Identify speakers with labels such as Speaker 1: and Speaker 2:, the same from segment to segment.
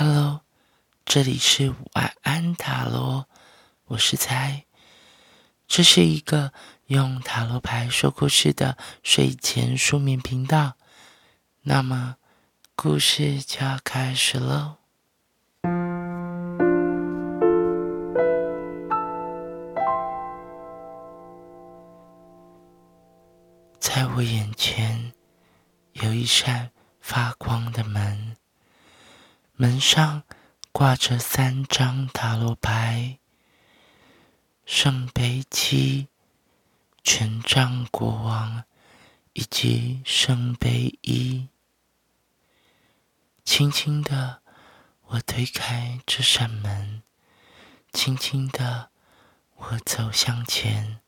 Speaker 1: Hello，这里是晚安塔罗，我是猜。这是一个用塔罗牌说故事的睡前书眠频道。那么，故事就要开始喽。在我眼前有一扇发光的门。门上挂着三张塔罗牌：圣杯七、权杖国王以及圣杯一。轻轻的，我推开这扇门，轻轻的，我走向前，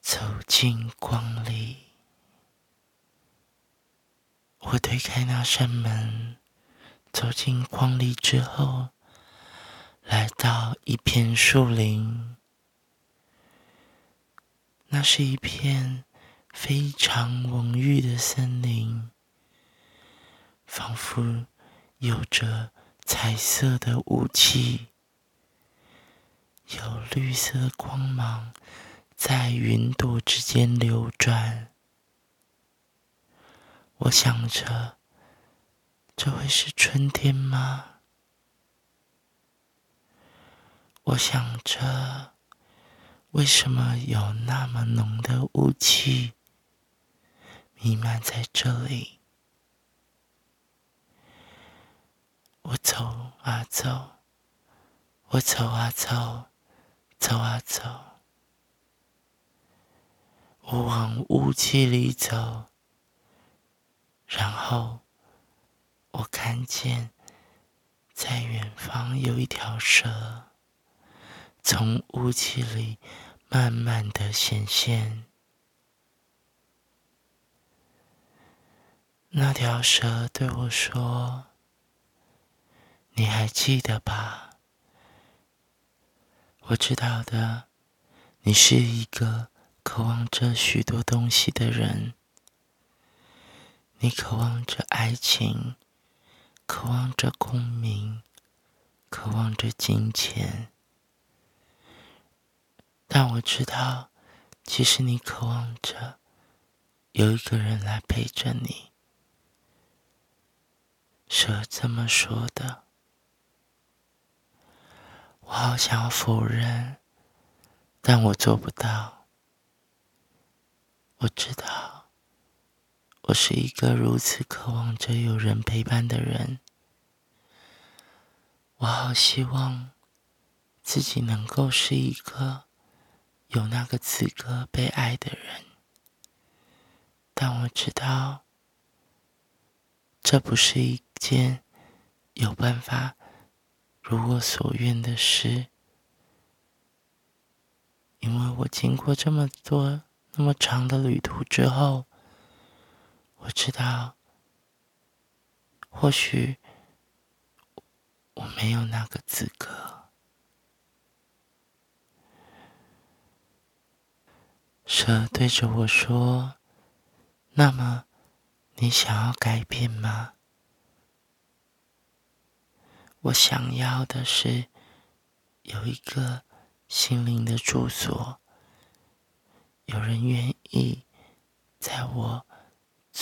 Speaker 1: 走进光里。我推开那扇门。走进光里之后，来到一片树林。那是一片非常蓊郁的森林，仿佛有着彩色的雾气，有绿色光芒在云朵之间流转。我想着。这会是春天吗？我想着，为什么有那么浓的雾气弥漫在这里？我走啊走，我走啊走，走啊走，我往雾气里走，然后。我看见，在远方有一条蛇，从雾气里慢慢的显现。那条蛇对我说：“你还记得吧？我知道的，你是一个渴望着许多东西的人，你渴望着爱情。”渴望着功名，渴望着金钱，但我知道，其实你渴望着有一个人来陪着你。蛇这么说的，我好想要否认，但我做不到。我知道。我是一个如此渴望着有人陪伴的人，我好希望自己能够是一个有那个资格被爱的人，但我知道这不是一件有办法如我所愿的事，因为我经过这么多那么长的旅途之后。我知道，或许我没有那个资格。蛇对着我说：“那么，你想要改变吗？”我想要的是有一个心灵的住所，有人愿意在我。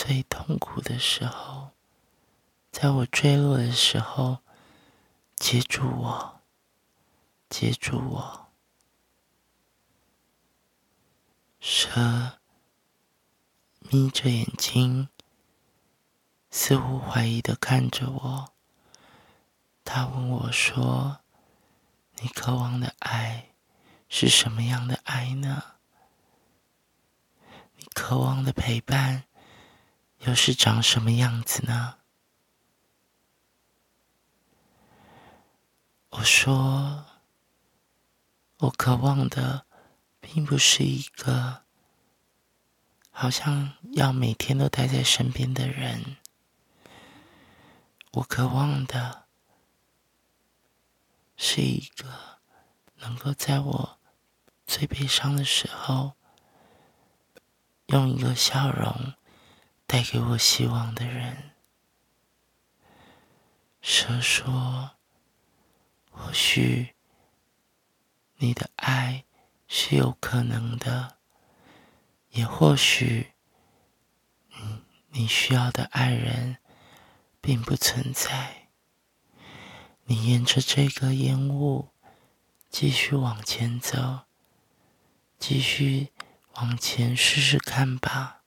Speaker 1: 最痛苦的时候，在我坠落的时候，接住我，接住我。蛇眯着眼睛，似乎怀疑的看着我。他问我说：“你渴望的爱是什么样的爱呢？你渴望的陪伴？”又是长什么样子呢？我说，我渴望的并不是一个好像要每天都待在身边的人。我渴望的是一个能够在我最悲伤的时候，用一个笑容。带给我希望的人，蛇说：“或许你的爱是有可能的，也或许，嗯，你需要的爱人并不存在。你沿着这个烟雾继续往前走，继续往前试试看吧，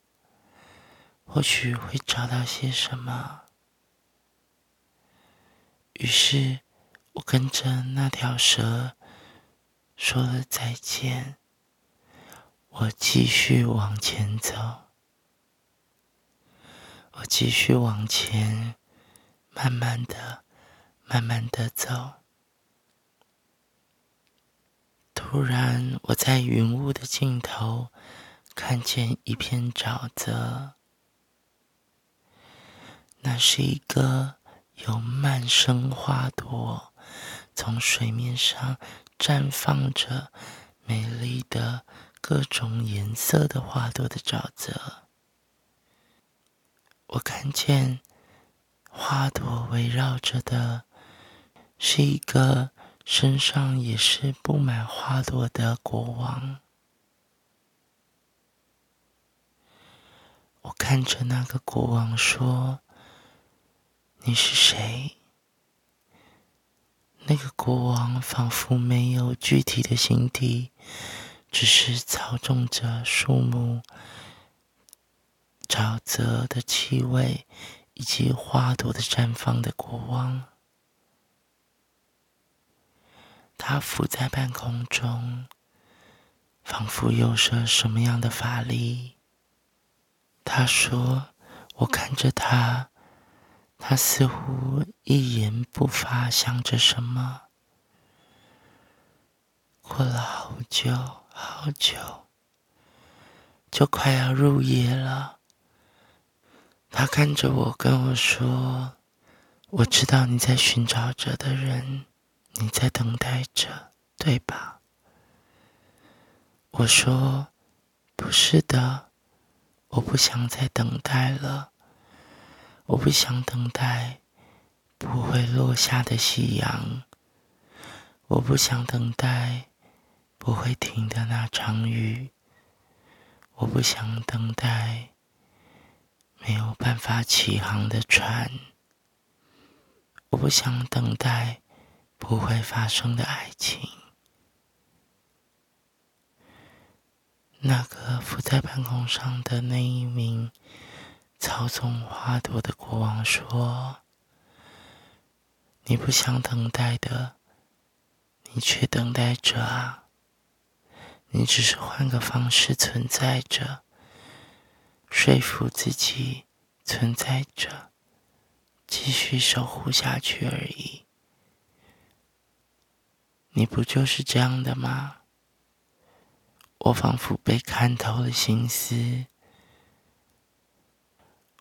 Speaker 1: 或许会找到些什么。”于是，我跟着那条蛇说了再见。我继续往前走，我继续往前，慢慢的、慢慢的走。突然，我在云雾的尽头看见一片沼泽，那是一个。有漫生花朵从水面上绽放着美丽的各种颜色的花朵的沼泽，我看见花朵围绕着的是一个身上也是布满花朵的国王。我看着那个国王说。你是谁？那个国王仿佛没有具体的形体，只是操纵着树木、沼泽的气味以及花朵的绽放的国王。他浮在半空中，仿佛有着什么样的法力。他说：“我看着他。”他似乎一言不发，想着什么。过了好久好久，就快要入夜了。他看着我，跟我说：“我知道你在寻找着的人，你在等待着，对吧？”我说：“不是的，我不想再等待了。”我不想等待不会落下的夕阳，我不想等待不会停的那场雨，我不想等待没有办法起航的船，我不想等待不会发生的爱情。那个浮在半空上的那一名。操纵花朵的国王说：“你不想等待的，你却等待着啊！你只是换个方式存在着，说服自己存在着，继续守护下去而已。你不就是这样的吗？”我仿佛被看透了心思。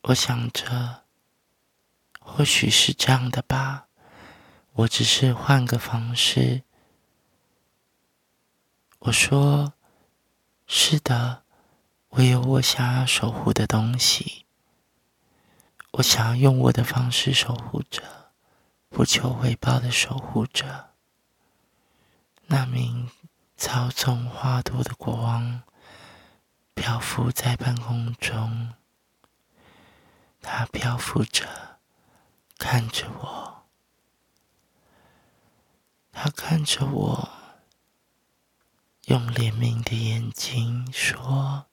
Speaker 1: 我想着，或许是这样的吧。我只是换个方式。我说：“是的，我有我想要守护的东西。我想要用我的方式守护着，不求回报的守护着。”那名操纵花朵的国王漂浮在半空中。他漂浮着，看着我。他看着我，用怜悯的眼睛说：“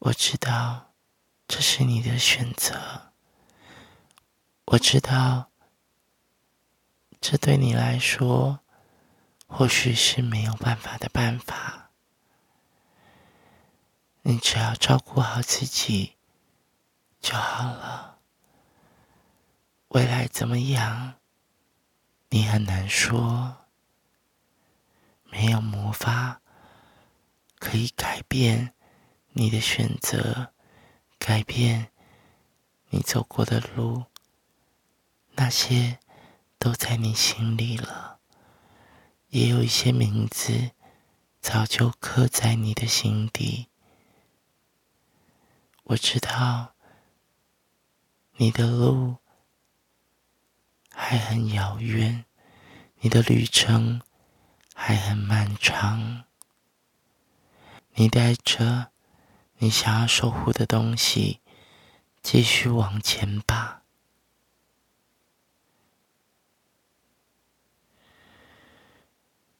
Speaker 1: 我知道这是你的选择。我知道这对你来说或许是没有办法的办法。你只要照顾好自己。”就好了。未来怎么样？你很难说。没有魔法可以改变你的选择，改变你走过的路。那些都在你心里了。也有一些名字早就刻在你的心底。我知道。你的路还很遥远，你的旅程还很漫长。你带着你想要守护的东西，继续往前吧。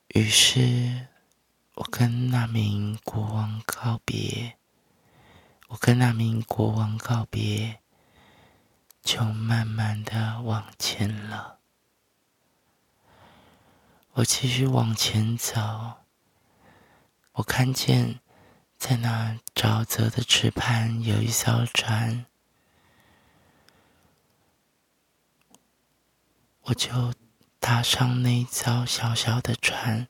Speaker 1: 于是，我跟那名国王告别。我跟那名国王告别，就慢慢的往前了。我继续往前走，我看见在那沼泽的池畔有一艘船，我就踏上那艘小小的船，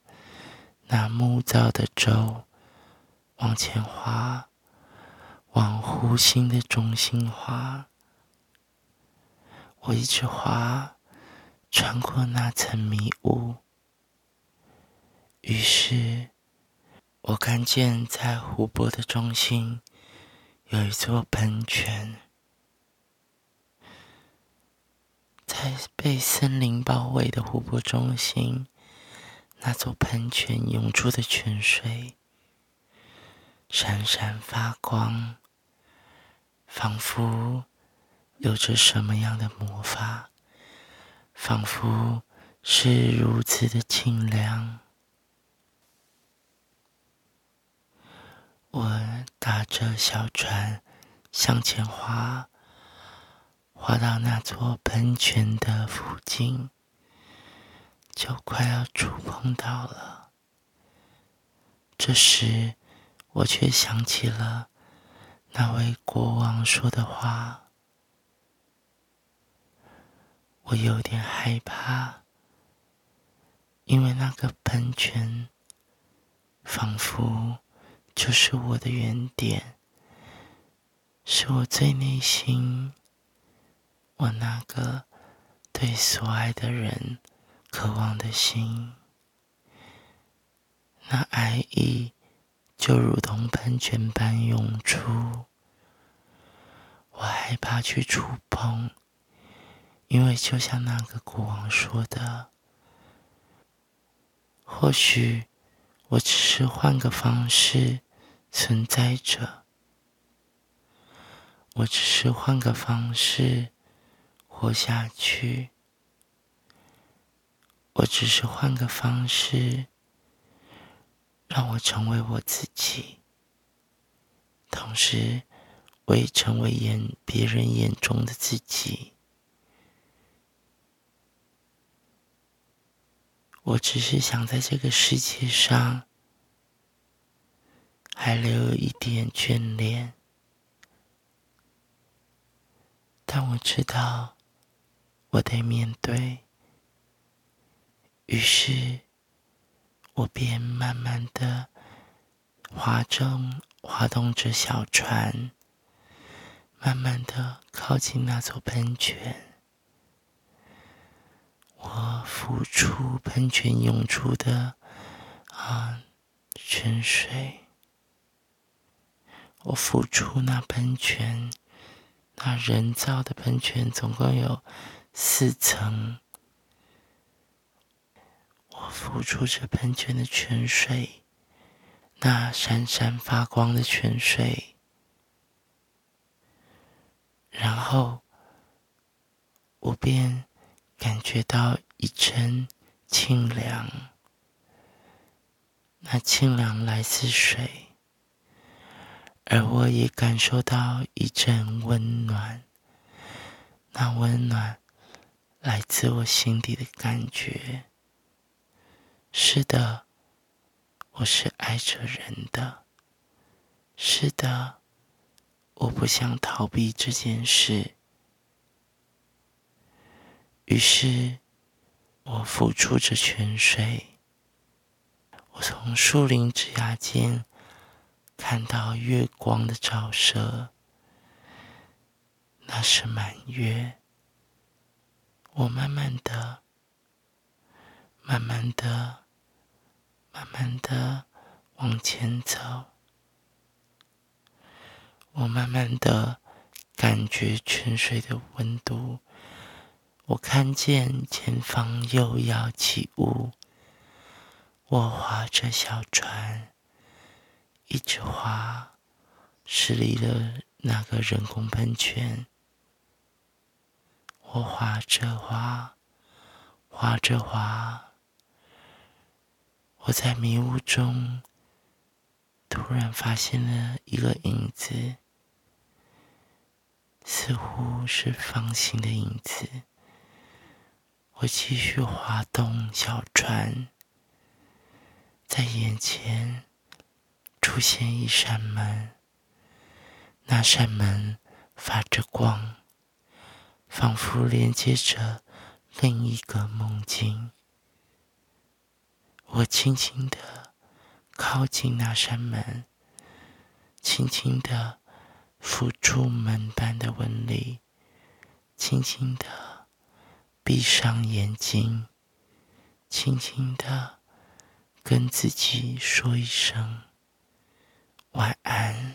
Speaker 1: 那木造的舟往前划。往湖心的中心滑，我一直滑，穿过那层迷雾。于是，我看见在湖泊的中心有一座喷泉，在被森林包围的湖泊中心，那座喷泉涌出的泉水闪闪发光。仿佛有着什么样的魔法，仿佛是如此的清凉。我打着小船向前划，划到那座喷泉的附近，就快要触碰到了。这时，我却想起了。那位国王说的话，我有点害怕，因为那个喷泉仿佛就是我的原点，是我最内心，我那个对所爱的人渴望的心，那爱意。就如同喷泉般涌出，我害怕去触碰，因为就像那个国王说的，或许我只是换个方式存在着，我只是换个方式活下去，我只是换个方式。让我成为我自己，同时我也成为眼别人眼中的自己。我只是想在这个世界上还留有一点眷恋，但我知道我得面对，于是。我便慢慢的划中划动着小船，慢慢的靠近那座喷泉。我浮出喷泉涌出的啊泉水，我浮出那喷泉，那人造的喷泉总共有四层。我浮出这喷泉的泉水，那闪闪发光的泉水，然后我便感觉到一阵清凉，那清凉来自水，而我也感受到一阵温暖，那温暖来自我心底的感觉。是的，我是爱着人的。是的，我不想逃避这件事。于是，我浮出着泉水。我从树林枝桠间看到月光的照射，那是满月。我慢慢的，慢慢的。慢慢的往前走，我慢慢的感觉泉水的温度，我看见前方又要起雾，我划着小船，一直划，驶离了那个人工喷泉。我划着划，划着划，我在迷雾中突然发现了一个影子，似乎是方形的影子。我继续划动小船，在眼前出现一扇门，那扇门发着光。仿佛连接着另一个梦境。我轻轻的靠近那扇门，轻轻的抚触门板的纹理，轻轻的闭上眼睛，轻轻的跟自己说一声晚安。